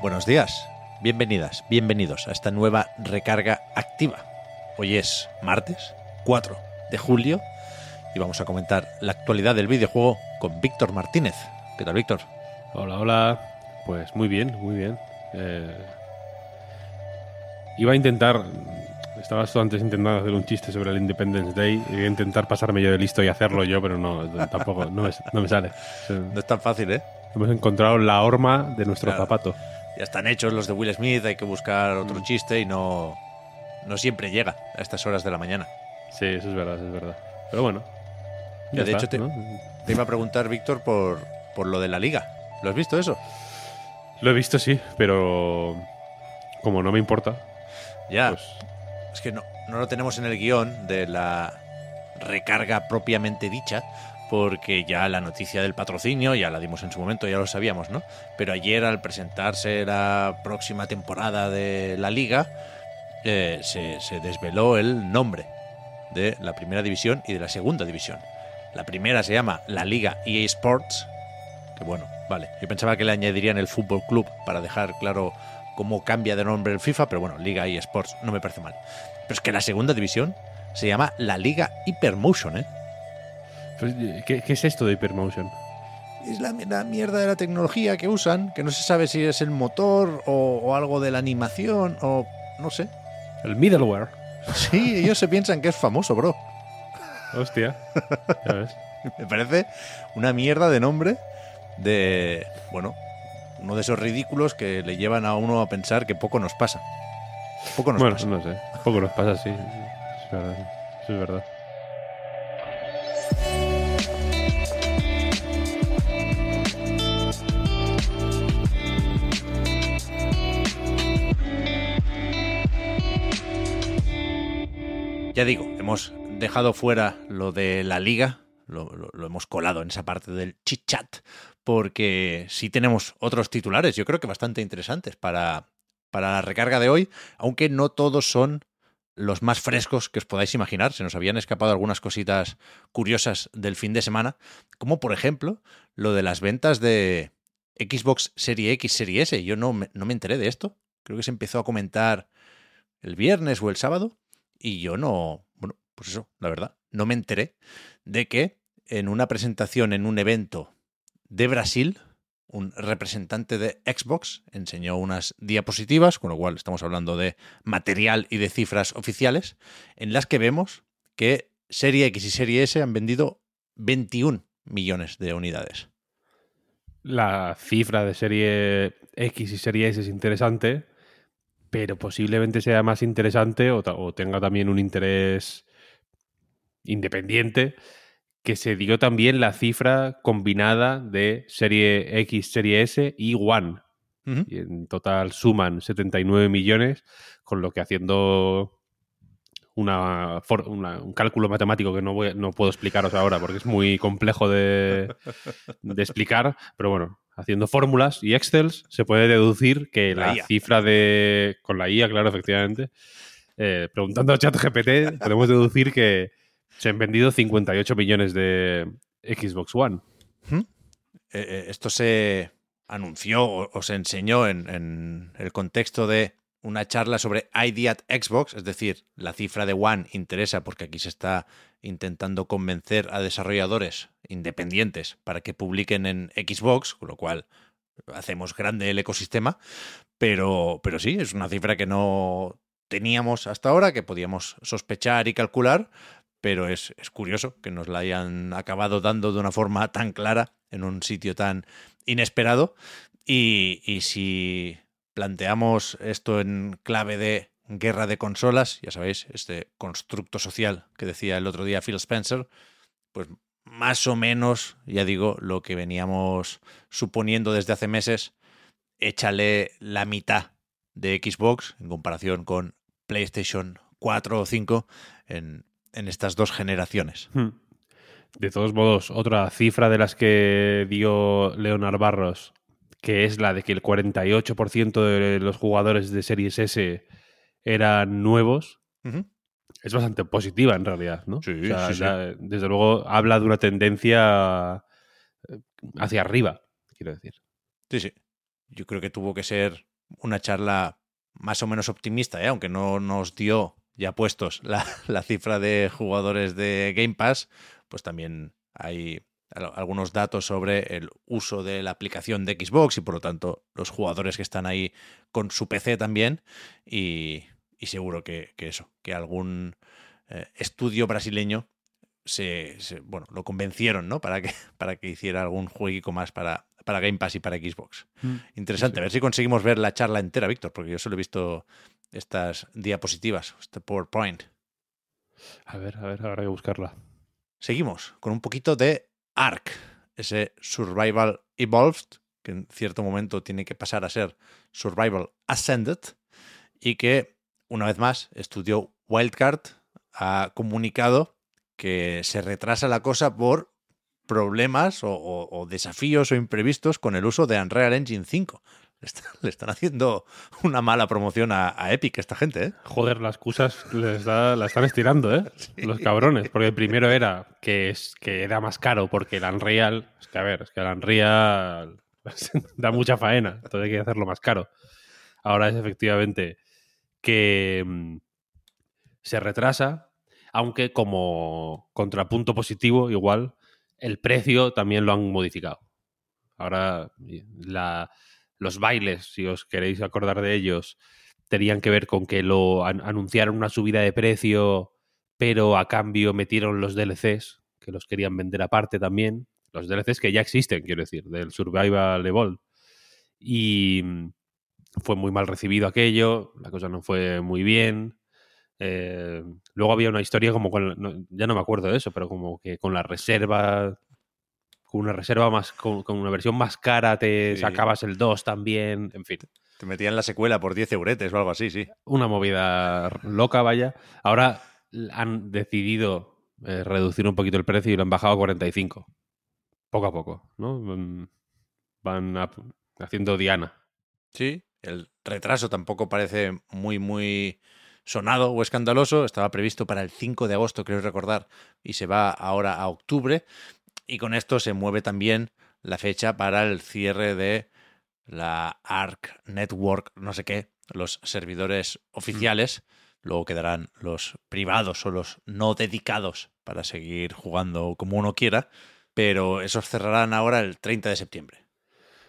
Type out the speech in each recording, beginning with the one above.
Buenos días, bienvenidas, bienvenidos a esta nueva recarga activa. Hoy es martes 4 de julio y vamos a comentar la actualidad del videojuego con Víctor Martínez. ¿Qué tal, Víctor? Hola, hola. Pues muy bien, muy bien. Eh, iba a intentar. Estaba antes intentando hacer un chiste sobre el Independence Day. Iba a intentar pasarme yo de listo y hacerlo yo, pero no, tampoco, no me, no me sale. No es tan fácil, ¿eh? Hemos encontrado la horma de nuestro Claro. zapato. Ya están hechos los de Will Smith, hay que buscar otro Mm. chiste y no, no siempre llega a estas horas de la mañana. Sí, eso es verdad, eso es verdad. Pero bueno. Ya, ya de está, hecho, te, ¿no? te iba a preguntar, Víctor, por, por lo de la liga. ¿Lo has visto eso? Lo he visto, sí, pero. Como no me importa, Ya, pues. es que no, no lo tenemos en el guion de la recarga propiamente dicha, porque ya la noticia del patrocinio ya la dimos en su momento, ya lo sabíamos, ¿no? Pero ayer al presentarse la próxima temporada de la liga, eh, se, desveló el nombre de la primera división y de la segunda división. La primera se llama la Liga EA Sports, que bueno, vale, yo pensaba que le añadirían el Fútbol Club para dejar claro cómo cambia de nombre el FIFA, pero bueno, Liga EA Sports no me parece mal. Pero es que la segunda división se llama la Liga Hypermotion, ¿eh? Pues, ¿qué, qué es esto de Hypermotion? Es la, la mierda de la tecnología que usan, que no se sabe si es el motor o, o algo de la animación o no sé. El middleware. Sí, ellos se piensan que es famoso, bro. Hostia. Ya ves. Me parece una mierda de nombre de, bueno, uno de esos ridículos que le llevan a uno a pensar que poco nos pasa. Poco nos Bueno, pasa. no sé. Poco nos pasa, sí. Es verdad. Es verdad. Ya digo, hemos dejado fuera lo de la liga, lo, hemos colado en esa parte del chit chat, porque sí tenemos otros titulares, yo creo que bastante interesantes para, para la recarga de hoy, aunque no todos son los más frescos que os podáis imaginar. Se nos habían escapado algunas cositas curiosas del fin de semana, como por ejemplo lo de las ventas de Xbox Serie X, Serie S. Yo no no me enteré de esto. Creo que se empezó a comentar el viernes o el sábado y yo no, bueno, pues eso, la verdad, no me enteré de que en una presentación en un evento de Brasil, un representante de Xbox enseñó unas diapositivas, con lo cual estamos hablando de material y de cifras oficiales, en las que vemos que Serie X y Serie S han vendido 21 millones de unidades. La cifra de serie X y serie S es interesante, pero posiblemente sea más interesante o, tenga también un interés independiente que se dio también la cifra combinada de serie X, serie S y One. Y en total suman 79 millones, con lo que haciendo una, un cálculo matemático que no, voy- no puedo explicaros ahora porque es muy complejo de, de explicar, pero bueno, haciendo fórmulas y Excels se puede deducir que La cifra de... con la IA, claro, efectivamente, eh, preguntando a ChatGPT, podemos deducir que se han vendido 58 millones de Xbox One. Eh, eh, esto se anunció o, o se enseñó en, en el contexto de una charla sobre ID at Xbox, es decir, la cifra de One interesa porque aquí se está intentando convencer a desarrolladores independientes para que publiquen en Xbox, con lo cual hacemos grande el ecosistema, pero, pero sí, es una cifra que no teníamos hasta ahora, que podíamos sospechar y calcular, pero es, es curioso que nos la hayan acabado dando de una forma tan clara en un sitio tan inesperado. Y, y si planteamos esto en clave de guerra de consolas, ya sabéis, este constructo social que decía el otro día Phil Spencer, pues más o menos, ya digo, lo que veníamos suponiendo desde hace meses. Échale la mitad de Xbox en comparación con PlayStation 4 o 5 en, en estas dos generaciones. Hmm. De todos modos, otra cifra de las que dio Leonard Barros, que es la de que el 48% de los jugadores de Series S eran nuevos, es bastante positiva en realidad, ¿no? Sí, O sea, sí, desde luego habla de una tendencia eh, hacia arriba, quiero decir. Sí, sí. Yo creo que tuvo que ser una charla más o menos optimista, ¿eh? aunque no nos dio ya puestos la, la cifra de jugadores de Game Pass, pues también hay algunos datos sobre el uso de la aplicación de Xbox y por lo tanto los jugadores que están ahí con su PC también y, y seguro que, que eso, que algún eh, estudio brasileño se, se- bueno, lo convencieron, ¿no? Para que, para que hiciera algún jueguico más para, para Game Pass y para Xbox. Interesante, Sí. a ver si conseguimos ver la charla entera, Víctor, porque yo solo he visto estas diapositivas, este PowerPoint. A ver, a ver, habrá que buscarla. Seguimos con un poquito de Ark, ese Survival Evolved, que en cierto momento tiene que pasar a ser Survival Ascended, y que, una vez más, estudió Wildcard, ha comunicado que se retrasa la cosa por problemas o, o- o desafíos o imprevistos con el uso de Unreal Engine 5. Le, está- le están haciendo una mala promoción a, a Epic esta gente, ¿eh? Joder, las excusas les da- la están estirando, ¿eh? Los cabrones. Porque el primero era que, es, que era más caro porque el Unreal. Es que a ver, es que el Unreal da mucha faena. Entonces hay que hacerlo más caro. Ahora es efectivamente que mm, se retrasa, aunque como contrapunto positivo, igual, el precio también lo han modificado. Ahora la- los bailes, si os queréis acordar de ellos, tenían que ver con que lo an- anunciaron una subida de precio, pero a cambio metieron los DLCs, que los querían vender aparte también. Los DLCs que ya existen, quiero decir, del Survival Evolved. Y mm, fue muy mal recibido aquello, la cosa no fue muy bien. Eh, luego había una historia como con, ya no me acuerdo de eso, pero como que con la reserva, con una reserva más, con, con una versión más cara te Sí. sacabas el 2 también, en fin Te metían la secuela por 10 euretes o algo así, sí. una movida loca, vaya. Ahora han decidido eh, reducir un poquito el precio y lo han bajado a 45. Poco a poco, ¿no? Mm, Van haciendo Diana. Sí, el retraso tampoco parece muy, muy sonado o escandaloso. Estaba previsto para el 5 de agosto, creo recordar, y se va ahora a octubre. Y con esto se mueve también la fecha para el cierre de la ARC Network, no sé qué, los servidores oficiales. Luego quedarán los privados o los no dedicados para seguir jugando como uno quiera. Pero esos cerrarán ahora el 30 de septiembre.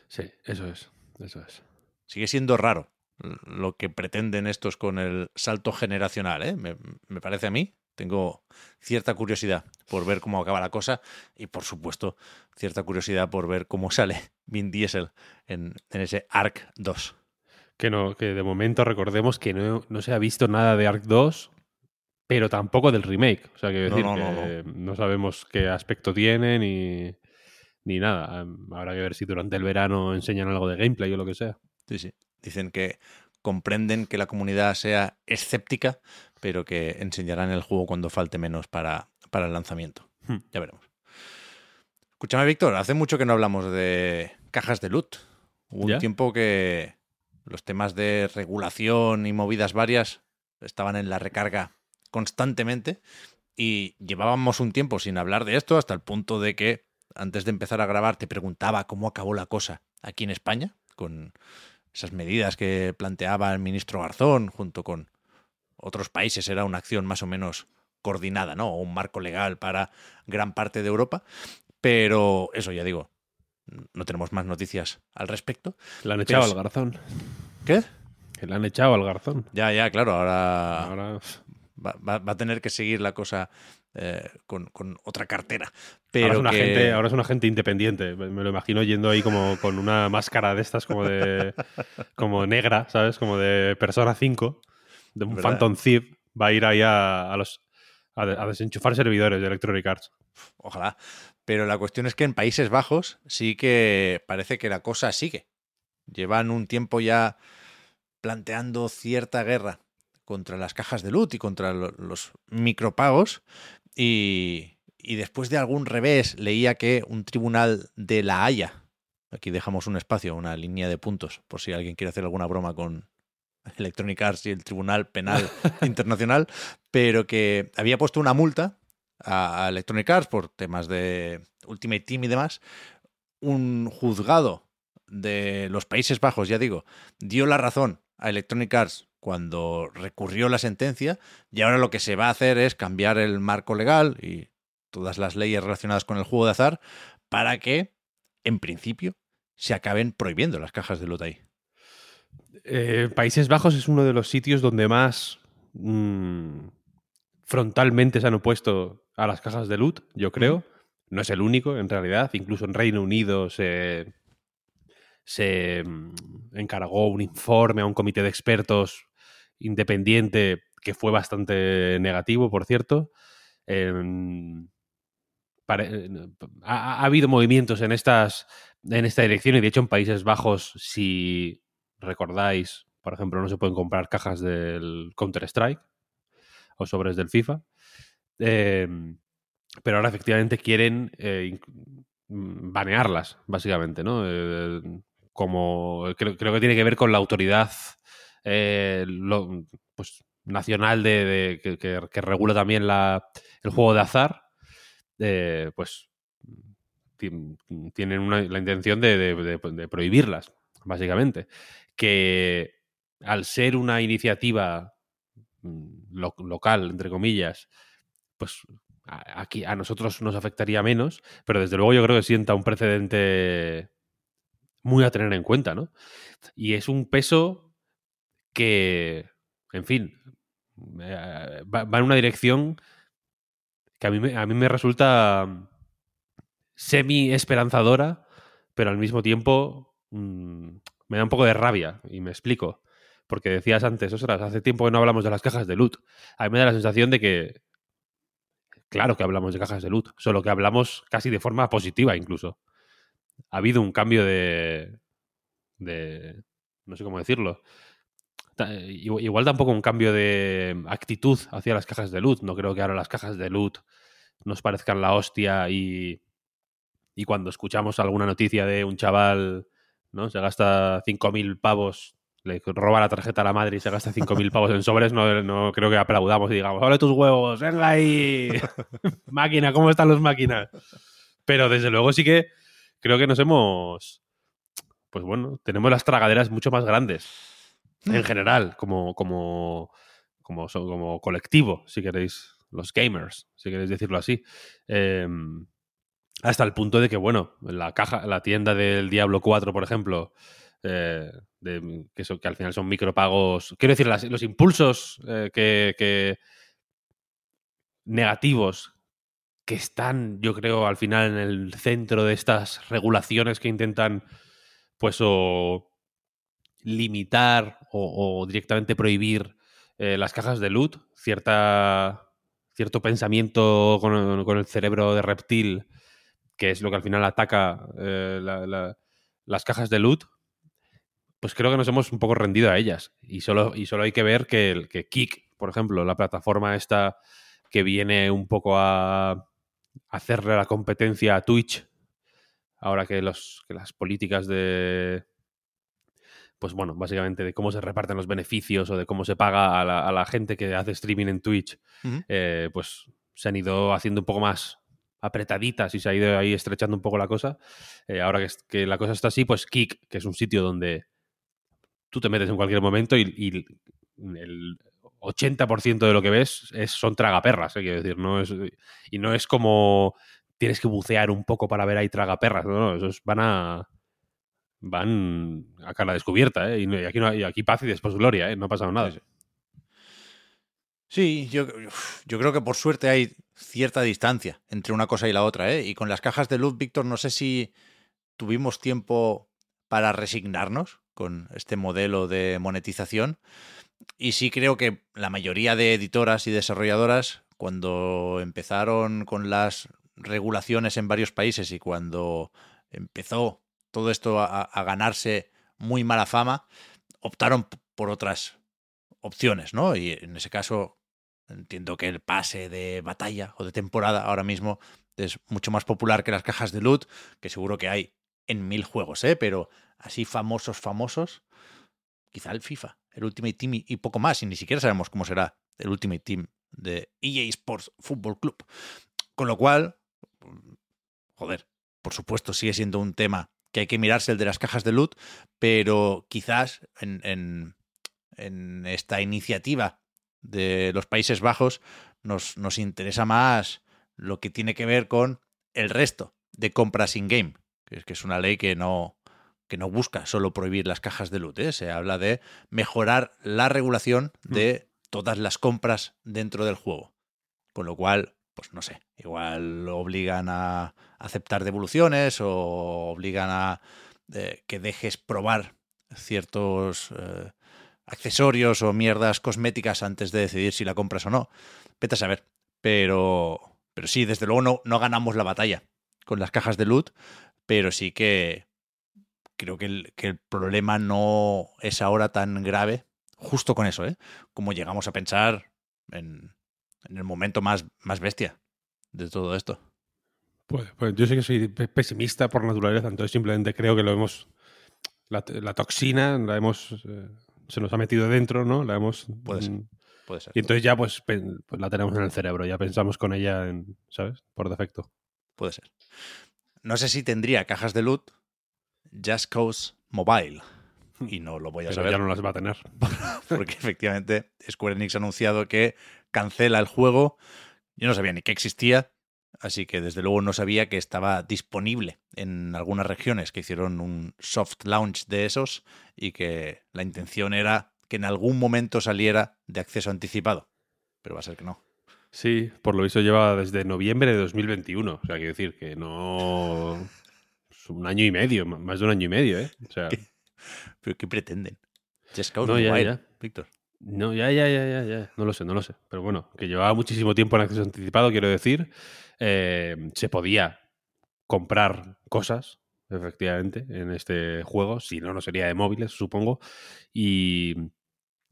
Sí, eso es. Eso es. sigue siendo raro lo que pretenden estos con el salto generacional, ¿eh? me, me parece a mí. Tengo cierta curiosidad por ver cómo acaba la cosa y, por supuesto, cierta curiosidad por ver cómo sale Vin Diesel en, en ese Arc 2. Que, no, que de momento recordemos que no, no se ha visto nada de Ark 2, pero tampoco del remake. O sea, que No, decir no, que no, no sabemos qué aspecto tiene ni, ni nada. Habrá que ver si durante el verano enseñan algo de gameplay o lo que sea. Sí, sí. Dicen que comprenden que la comunidad sea escéptica, pero que enseñarán el juego cuando falte menos para, para el lanzamiento. Hmm. Ya veremos. Escúchame, Víctor, hace mucho que no hablamos de cajas de loot. Hubo ¿Ya? un tiempo que los temas de regulación y movidas varias estaban en la recarga constantemente y llevábamos un tiempo sin hablar de esto hasta el punto de que antes de empezar a grabar te preguntaba cómo acabó la cosa aquí en España con esas medidas que planteaba el ministro Garzón junto con otros países. Era una acción más o menos coordinada, ¿no? O un marco legal para gran parte de Europa. Pero eso, ya digo, no tenemos más noticias al respecto. Le han echado al garzón. ¿Qué? Que le han echado al garzón. Ya, ya, claro, ahora Ahora, va, va- va a tener que seguir la cosa eh, con, con otra cartera. ahora es una que- gente, ahora es una gente independiente. Me me lo imagino yendo ahí como con una máscara de estas como de como negra, ¿sabes? Como de Persona 5, de un ¿Verdad? Phantom Thief. Va a ir ahí a, a los a, a desenchufar servidores de Electronic Arts. Ojalá. Pero la cuestión es que en Países Bajos sí que parece que la cosa sigue. Llevan un tiempo ya planteando cierta guerra contra las cajas de loot y contra lo- los micropagos. Y, y después de algún revés leía que un tribunal de La Haya, aquí dejamos un espacio, una línea de puntos, por si alguien quiere hacer alguna broma con Electronic Arts y el Tribunal Penal Internacional, pero que había puesto una multa a Electronic Arts por temas de Ultimate Team y demás, un juzgado de los Países Bajos, ya digo, dio la razón a Electronic Arts cuando recurrió la sentencia y ahora lo que se va a hacer es cambiar el marco legal y todas las leyes relacionadas con el juego de azar para que, en principio, se acaben prohibiendo las cajas de loot ahí. Eh, Países Bajos es uno de los sitios donde más mm, frontalmente se han opuesto a las cajas de loot, yo creo. No es el único, en realidad. Incluso en Reino Unido se, se mm, encargó un informe a un comité de expertos independiente que fue bastante negativo, por cierto. Em, pare- ha, ha habido movimientos en, estas, en esta dirección y de hecho en Países Bajos, si recordáis, por ejemplo, no se pueden comprar cajas del Counter-Strike o sobres del FIFA. Eh, pero ahora efectivamente quieren eh, mm, banearlas, básicamente, ¿no? Eh, como creo, creo que tiene que ver con la autoridad eh, lo- pues, nacional de, de- que, que- que regula también la, el juego de azar. pues ti- tienen una- la intención de- de prohibirlas, básicamente. Que al ser una iniciativa mm, lo- local, entre comillas, pues a- aquí a nosotros nos afectaría menos, pero desde luego yo creo que sienta un precedente muy a tener en cuenta, ¿no? Y es un peso que, en fin, eh, va, va en una dirección que a mí me, a mí me resulta semi esperanzadora, pero al mismo tiempo mm, me da un poco de rabia, y me explico. Porque decías antes, ostras, hace tiempo que no hablamos de las cajas de loot. A mí me da la sensación de que, claro que hablamos de cajas de loot, solo que hablamos casi de forma positiva incluso. Ha habido un cambio de... de no sé cómo decirlo. Igual tampoco un cambio de actitud hacia las cajas de loot. No creo que ahora las cajas de loot nos parezcan la hostia y, y cuando escuchamos alguna noticia de un chaval, ¿no? Se gasta 5.000 pavos, le roba la tarjeta a la madre y se gasta 5.000 pavos en sobres, no, no creo que aplaudamos y digamos, ¡ole tus huevos! ¡Venga ahí! Máquina, ¿cómo están los máquinas? Pero desde luego sí que creo que nos hemos... Pues bueno, tenemos las tragaderas mucho más grandes en general, como, como, como, como colectivo, si queréis, los gamers, si queréis decirlo así. Eh, hasta el punto de que, bueno, la caja, la tienda del Diablo 4, por ejemplo, eh, que, son- que al final son micropagos. Quiero decir, los impulsos eh, que, que negativos que están, yo creo, al final en el centro de estas regulaciones que intentan, pues, limitar o, o directamente prohibir eh, las cajas de loot, cierta, cierto pensamiento con, con el cerebro de reptil, que es lo que al final ataca eh, la- la- las cajas de loot, pues creo que nos hemos un poco rendido a ellas. Y solo, y solo hay que ver que, el- que Kik, por ejemplo, la plataforma esta que viene un poco a hacerle la competencia a Twitch, ahora que, los, que las políticas de, pues bueno, básicamente de cómo se reparten los beneficios o de cómo se paga a la, a la gente que hace streaming en Twitch, eh, pues se han ido haciendo un poco más apretaditas y se ha ido ahí estrechando un poco la cosa. Eh, ahora que, es- que la cosa está así, pues Kik, que es un sitio donde tú te metes en cualquier momento y, y el 80% de lo que ves es, son tragaperras, eh, quiero decir, no es, y no es como tienes que bucear un poco para ver ahí tragaperras, no, no, esos van a van a cara descubierta, ¿eh? Y, aquí, no, y aquí paz y después gloria, ¿eh? No ha pasado nada. Sí, yo, yo creo que por suerte hay cierta distancia entre una cosa y la otra, ¿eh? Y con las cajas de luz, Víctor, no sé si tuvimos tiempo para resignarnos con este modelo de monetización. Y sí creo que la mayoría de editoras y desarrolladoras, cuando empezaron con las regulaciones en varios países y cuando empezó todo esto a, a ganarse muy mala fama, optaron por otras opciones, ¿no? Y en ese caso entiendo que el pase de batalla o de temporada ahora mismo es mucho más popular que las cajas de loot, que seguro que hay en mil juegos, ¿eh? Pero así famosos, famosos, quizá el FIFA, el Ultimate Team y poco más, y ni siquiera sabemos cómo será el Ultimate Team de EA Sports Football Club. Con lo cual, joder, por supuesto sigue siendo un tema que hay que mirarse el de las cajas de loot, pero quizás en, en, en esta iniciativa de los Países Bajos nos, nos interesa más lo que tiene que ver con el resto de compras in-game, que es, que es una ley que no, que no busca solo prohibir las cajas de loot, ¿eh? se habla de mejorar la regulación de todas las compras dentro del juego. Con lo cual, pues no sé, igual obligan a aceptar devoluciones o obligan a eh, que dejes probar ciertos eh, accesorios o mierdas cosméticas antes de decidir si la compras o no. Vete a saber. Pero, pero sí, desde luego no, no ganamos la batalla con las cajas de loot, pero sí que creo que el, que el problema no es ahora tan grave, justo con eso, ¿eh? Como llegamos a pensar en, en el momento más, más bestia de todo esto. Pues, pues, yo sé que soy pesimista por naturaleza, entonces simplemente creo que lo hemos. La, toxina la hemos. Eh, se nos ha metido dentro, ¿no? La hemos. Puede ser. Puede ser. Y entonces ya pues, pues, la tenemos en el cerebro, ya pensamos con ella, en, ¿sabes? Por defecto. Puede ser. No sé si tendría cajas de loot Just Cause Mobile. Y no lo voy a Pero saber. ya no las va a tener. porque efectivamente Square Enix ha anunciado que cancela el juego. Yo no sabía ni que existía, así que desde luego no sabía que estaba disponible en algunas regiones que hicieron un soft launch de esos y que la intención era que en algún momento saliera de acceso anticipado. Pero va a ser que no. Sí, por lo visto lleva desde noviembre de 2021. O sea, quiero decir que no. Es un año y medio, más de un año y medio, ¿eh? O sea. ¿Pero qué pretenden? Just Cause No, ya, ya. Víctor. No, ya, ya, ya, ya, ya. No lo sé, no lo sé. Pero bueno, que llevaba muchísimo tiempo en acceso anticipado, quiero decir. Eh, se podía comprar cosas, efectivamente, en este juego. Si no, no sería de móviles, supongo. Y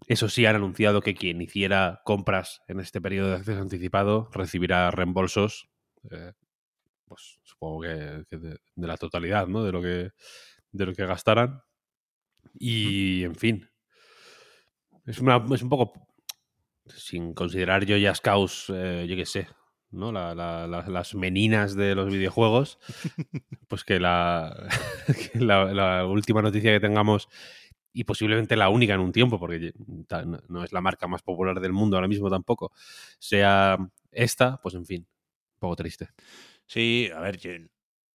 eso sí, han anunciado que quien hiciera compras en este periodo de acceso anticipado recibirá reembolsos. eh, pues supongo que, de, de la totalidad, ¿no? De lo que, de lo que gastaran. Y, en fin, es, una, es un poco, sin considerar yo Scouts, eh, yo qué sé, ¿no? La- la- la- las meninas de los videojuegos, pues que la, que la, la última noticia que tengamos, y posiblemente la única en un tiempo, porque no es la marca más popular del mundo ahora mismo tampoco, sea esta, pues en fin, un poco triste. Sí, a ver,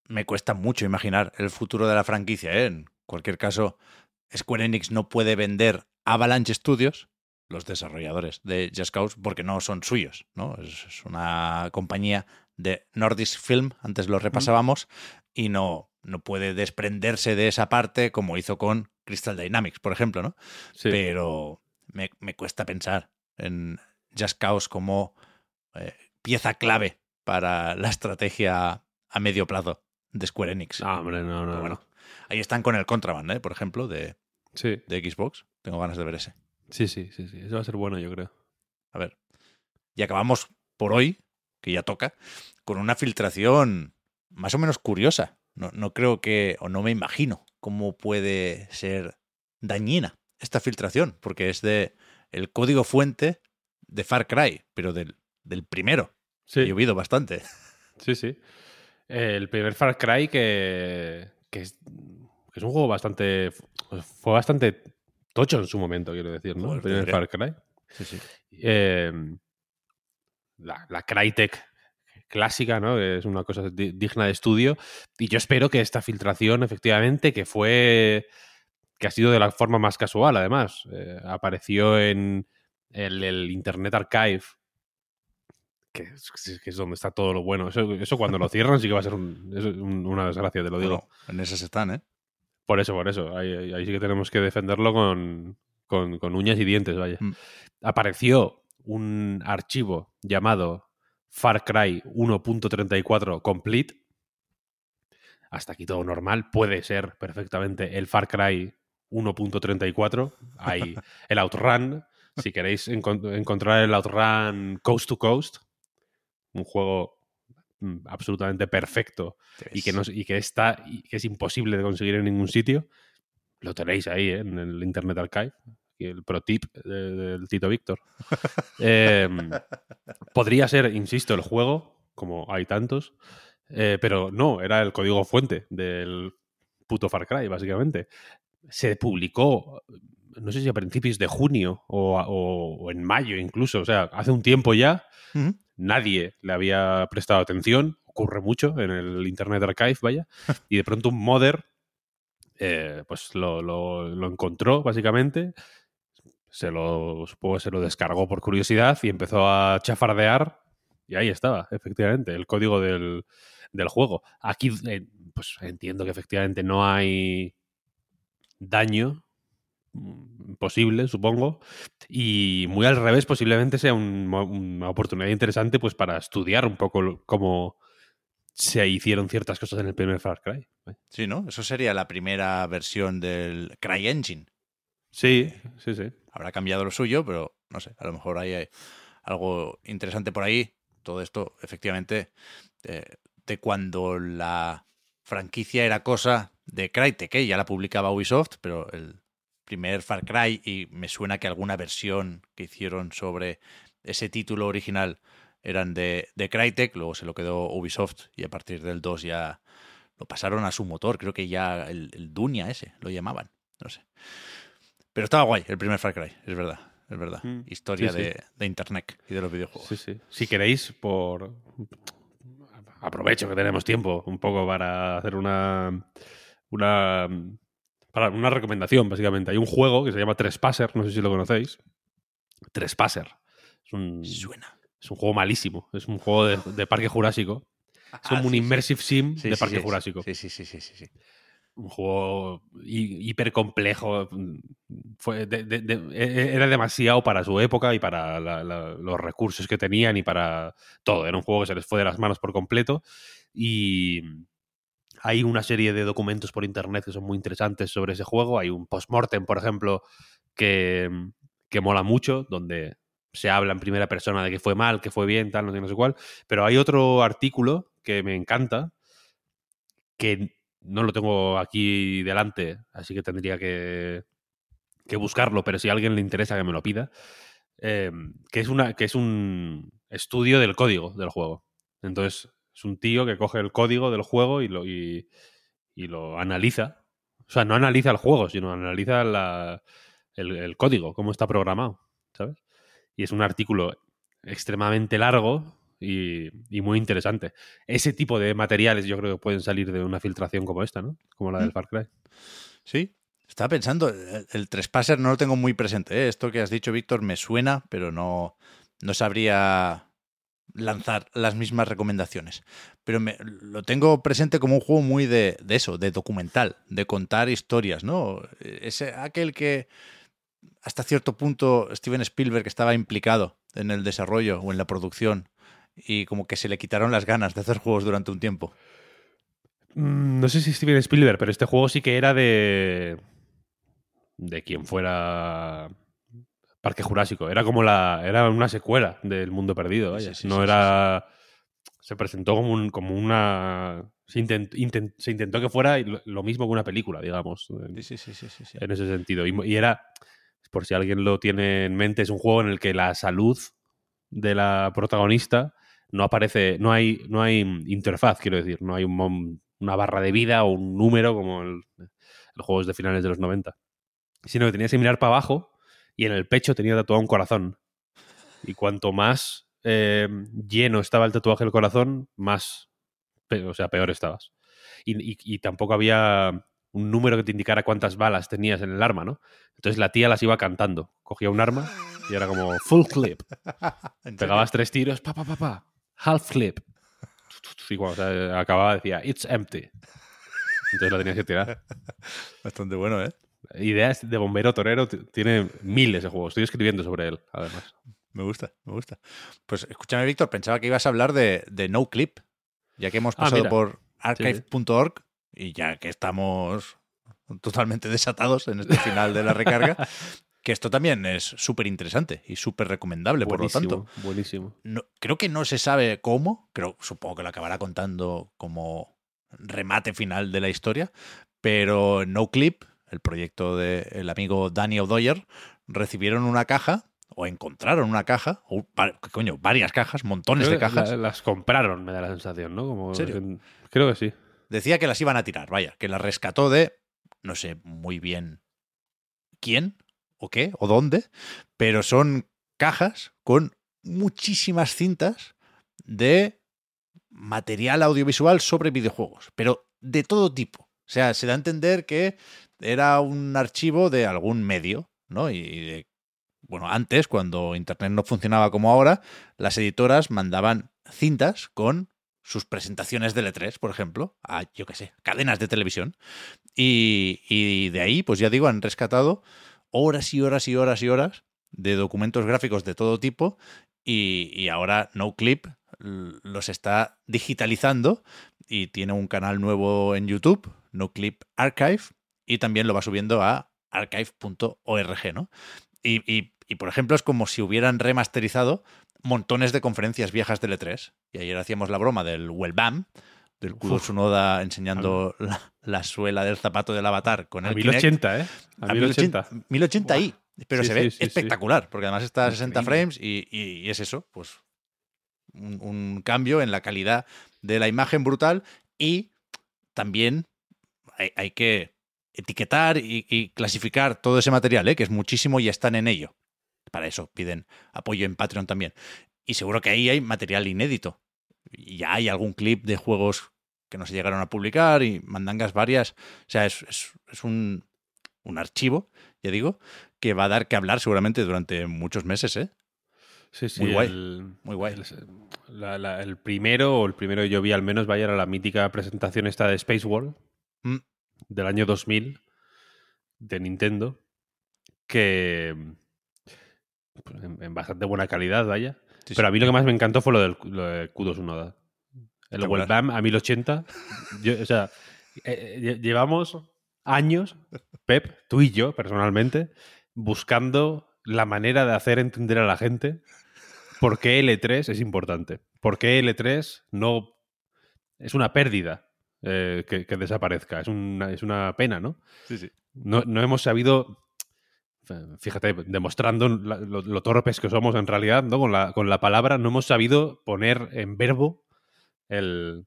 me cuesta mucho imaginar el futuro de la franquicia. ¿eh? En cualquier caso, Square Enix no puede vender Avalanche Studios, los desarrolladores de Just Cause, porque no son suyos. ¿no? Es, una compañía de Nordisk Film, antes lo repasábamos, y no, no puede desprenderse de esa parte como hizo con Crystal Dynamics, por ejemplo. ¿no? Sí. pero me, me cuesta pensar en Just Cause como eh, pieza clave para la estrategia a medio plazo de Square Enix. Ah, hombre, no, no, Pero no. bueno, ahí están con el Contraband, ¿eh? por ejemplo, de, Sí, de Xbox. Tengo ganas de ver ese. sí, sí, sí, sí. Eso va a ser bueno, yo creo. A ver. Y acabamos por hoy, que ya toca, con una filtración más o menos curiosa. No, no creo que, o no me imagino cómo puede ser dañina esta filtración, porque es de el código fuente de Far Cry, pero del, del primero. Sí. Ha llovido bastante. Sí, sí. El primer Far Cry que, que, es, que es un juego bastante... Fue bastante tocho en su momento, quiero decir, ¿no? El primer Far Cry. Sí, sí. Eh, la, la Crytek clásica, ¿no? Que es una cosa di- digna de estudio. Y yo espero que esta filtración, efectivamente, que fue... que ha sido de la forma más casual, además. Eh, apareció en el, el Internet Archive, que es, que es donde está todo lo bueno. Eso, eso cuando lo cierran sí que va a ser un- es un- una desgracia, te lo digo. Bueno, en esas están, ¿eh? Por eso, por eso. Ahí, sí que tenemos que defenderlo con, con- con uñas y dientes, vaya. Mm. Apareció un archivo llamado Far Cry 1.34 Complete. Hasta aquí todo normal. Puede ser perfectamente el Far Cry 1.34. Hay el Outrun. Si queréis encontrar el Outrun Coast to Coast, un juego absolutamente perfecto y que, no, y que está y que es imposible de conseguir en ningún sitio, lo tenéis ahí ¿eh? en el Internet Archive el pro tip del Tito Víctor. Em, podría ser, insisto, el juego, como hay tantos, eh, pero no, era el código fuente del puto Far Cry, básicamente. Se publicó, no sé si a principios de junio o, en mayo incluso, o sea, hace un tiempo ya, nadie le había prestado atención, ocurre mucho en el Internet Archive, vaya, y de pronto un modder eh, pues lo, lo, encontró básicamente, se lo, supongo se lo descargó por curiosidad y empezó a chafardear y ahí estaba, efectivamente, el código del, juego. Aquí, eh, pues entiendo que efectivamente no hay daño posible, supongo, y muy al revés, posiblemente sea una oportunidad interesante pues para estudiar un poco cómo se hicieron ciertas cosas en el primer Far Cry. Sí, ¿no? Eso sería la primera versión del Engine. Sí, sí, sí habrá cambiado lo suyo, pero no sé, a lo mejor hay algo interesante por ahí. Todo esto, efectivamente, de, cuando la franquicia era cosa de Crytek, ¿eh? ya la publicaba Ubisoft, pero el primer Far Cry, y me suena que alguna versión que hicieron sobre ese título original eran de, de Crytek, luego se lo quedó Ubisoft y a partir del 2 ya lo pasaron a su motor, creo que ya el, el Dunia ese lo llamaban, no sé. Pero estaba guay el primer Far Cry, es verdad. Es verdad. Mm. Historia De, Internet y de los videojuegos. Sí, sí. Si queréis, por. Aprovecho que tenemos tiempo un poco para hacer una. Una. Para una recomendación, básicamente. Hay un juego que se llama Trespasser, no sé si lo conocéis. Trespasser. Es un. Suena. Es un juego malísimo. Es un juego de, Parque Jurásico. Es como ah, un Immersive Sim de Parque Jurásico. Sí, sí, sí, sí, sí un juego hiper complejo. E, e, era demasiado para su época y para los recursos que tenían y para todo. Era un juego que se les fue de las manos por completo. Y hay una serie de documentos por internet que son muy interesantes sobre ese juego. Hay un post-mortem, por ejemplo, que, que mola mucho, donde se habla en primera persona de que fue mal, que fue bien, tal, no sé, no sé cuál. Pero hay otro artículo que me encanta, que no lo tengo aquí delante, así que tendría que, buscarlo, pero si a alguien le interesa que me lo pida, em, que, es una, que es un estudio del código del juego. Entonces, es un tío que coge el código del juego y lo, y, lo analiza. O sea, no analiza el juego, sino analiza el, el código, cómo está programado, ¿sabes? Y es un artículo extremadamente largo, y, muy interesante. Ese tipo de materiales yo creo que pueden salir de una filtración como esta, ¿no? Como la del Far Cry. Sí, estaba pensando, el, Trespasser no lo tengo muy presente. ¿eh? Esto que has dicho, Víctor, me suena, pero no, no sabría lanzar las mismas recomendaciones. Pero me, lo tengo presente como un juego muy de, de, eso, de documental, de contar historias, ¿no? Ese, aquel que hasta cierto punto Steven Spielberg estaba implicado en el desarrollo o en la producción y como que se le quitaron las ganas de hacer juegos durante un tiempo. Mm, no sé si Steven Spielberg, pero este juego sí que era de. de quien fuera. Parque Jurásico. Era como la. Era una secuela del Mundo Perdido, vaya. no era. Se presentó como, un, como una. Se, intentó que fuera lo mismo que una película, digamos. En, sí, sí, sí, sí, En ese sentido. y era. Por si alguien lo tiene en mente, es un juego en el que la salud de la protagonista no aparece, no hay, no hay interfaz, quiero decir, no hay una barra de vida o un número como el, los juegos de finales de los 90, sino que tenías que mirar para abajo y en el pecho tenía tatuado un corazón. Y cuanto más eh, lleno estaba el tatuaje del corazón, más, o sea, peor estabas. Y, tampoco había un número que te indicara cuántas balas tenías en el arma, ¿no? Entonces la tía las iba cantando. Cogía un arma y era como full clip. Pegabas tres tiros, pa, pa, pa, pa half flip. Y cuando acababa decía, it's empty. Entonces lo tenías que tirar. Bastante bueno, ¿eh? Ideas de bombero torero, tiene miles de juegos. Estoy escribiendo sobre él, además. Me gusta, me gusta. Pues escúchame, Víctor, pensaba que ibas a hablar de, de No Clip, ya que hemos Ah, pasado por archive.org y ya que estamos totalmente desatados en este final de la recarga, que esto también es súper interesante y súper recomendable, por lo tanto. Buenísimo, buenísimo. no- creo que no se sabe cómo, creo, supongo que lo acabará contando como remate final de la historia, pero No Clip, el proyecto del amigo Danny O'Dwyer, recibieron una caja, o encontraron una caja, o va- ¿qué coño, varias cajas, montones Creo de cajas. la- las compraron, me da la sensación, ¿no? Como ¿En serio? que- creo que sí. Decía que las iban a tirar, vaya, que las rescató de, no sé muy bien quién, o qué, o dónde, pero son cajas con muchísimas cintas de material audiovisual sobre videojuegos, pero de todo tipo. O sea, se da a entender que era un archivo de algún medio, ¿no? Y bueno, antes, cuando Internet no funcionaba como ahora, las editoras mandaban cintas con sus presentaciones de L3, por ejemplo, a, yo qué sé, cadenas de televisión. Y, de ahí, pues ya digo, han rescatado horas y horas y horas y horas de documentos gráficos de todo tipo y, y ahora NoClip los está digitalizando y tiene un canal nuevo en YouTube, NoClip Archive, y también lo va subiendo a archive.org, ¿no? Y, y- y, por ejemplo, es como si hubieran remasterizado montones de conferencias viejas de L3. Y ayer hacíamos la broma del Wellbam, del Kudo. Tsunoda enseñando la, la suela del zapato del avatar con A el Kinect. 1080, ¿eh? A, A 1080. 1080 i pero Sí, se ve sí, sí. espectacular, porque además está a 60 Increíble. frames y, y- y es eso, pues un, un cambio en la calidad de la imagen brutal y también hay, hay que etiquetar y, y clasificar todo ese material, ¿eh? que es muchísimo y están en ello. Para eso piden apoyo en Patreon también. Y seguro que ahí hay material inédito. Ya hay algún clip de juegos que no se llegaron a publicar y mandangas varias. O sea, es, es- es un, un archivo, ya digo, que va a dar que hablar seguramente durante muchos meses, ¿eh? Sí, sí. Muy guay, el- muy guay. El, la- la- el primero, o el primero que yo vi al menos, vaya, era la mítica presentación esta de Space World Mm. Del año 2000 de Nintendo, que pues, en, en bastante buena calidad, vaya. Sí, Pero a mí lo que más me encantó fue lo del lo de Kudo Tsunoda. El. Wellbam a 1080. Yo, o sea, eh, lle- llevamos años, Pep, tú y yo personalmente, buscando la manera de hacer entender a la gente por qué L3 es importante. Por qué L3 no es una pérdida eh, que, que desaparezca. Es una, es una pena, ¿no? Sí, sí. no, no hemos sabido, fíjate, demostrando la- lo, lo torpes que somos en realidad, ¿no? Con la, con la palabra, no hemos sabido poner en verbo el,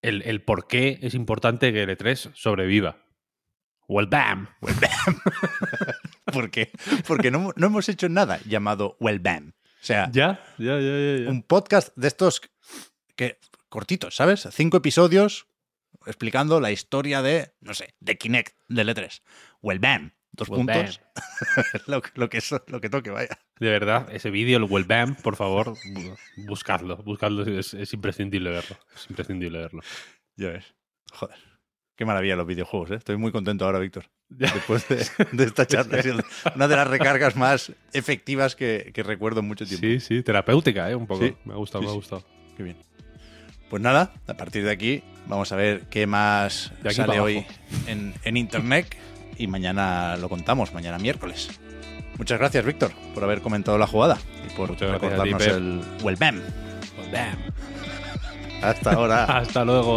el, el por qué es importante que L3 sobreviva. Well, bam. ¿Por qué? Porque no, no hemos hecho nada llamado Wellbam. O sea, Ya, ya, ya, ya. ya. un podcast de estos que cortitos, ¿sabes? Cinco episodios explicando la historia de, no sé, de Kinect, de L3. Wellbam. Dos Well, puntos. lo, que- lo que lo que toque, vaya. De verdad, ese vídeo, el Well Bam, por favor, bu- buscadlo. Buscadlo, es, es imprescindible verlo. Es imprescindible verlo. Ya ves. Joder. Qué maravilla los videojuegos, ¿eh? Estoy muy contento ahora, Víctor. Después de, de esta charla. Ha sido una de las recargas más efectivas que, que recuerdo en mucho tiempo. Sí, sí, terapéutica, ¿eh? Un poco. Sí. Me ha gustado, Sí, me ha sí. gustado. Qué bien. Pues nada, a partir de aquí vamos a ver qué más sale hoy en, en internet y mañana lo contamos, mañana miércoles. Muchas gracias, Víctor, por haber comentado la jugada y por Muchas ti, recordarnos Pep. el. Well Bam. Hasta ahora. Hasta luego.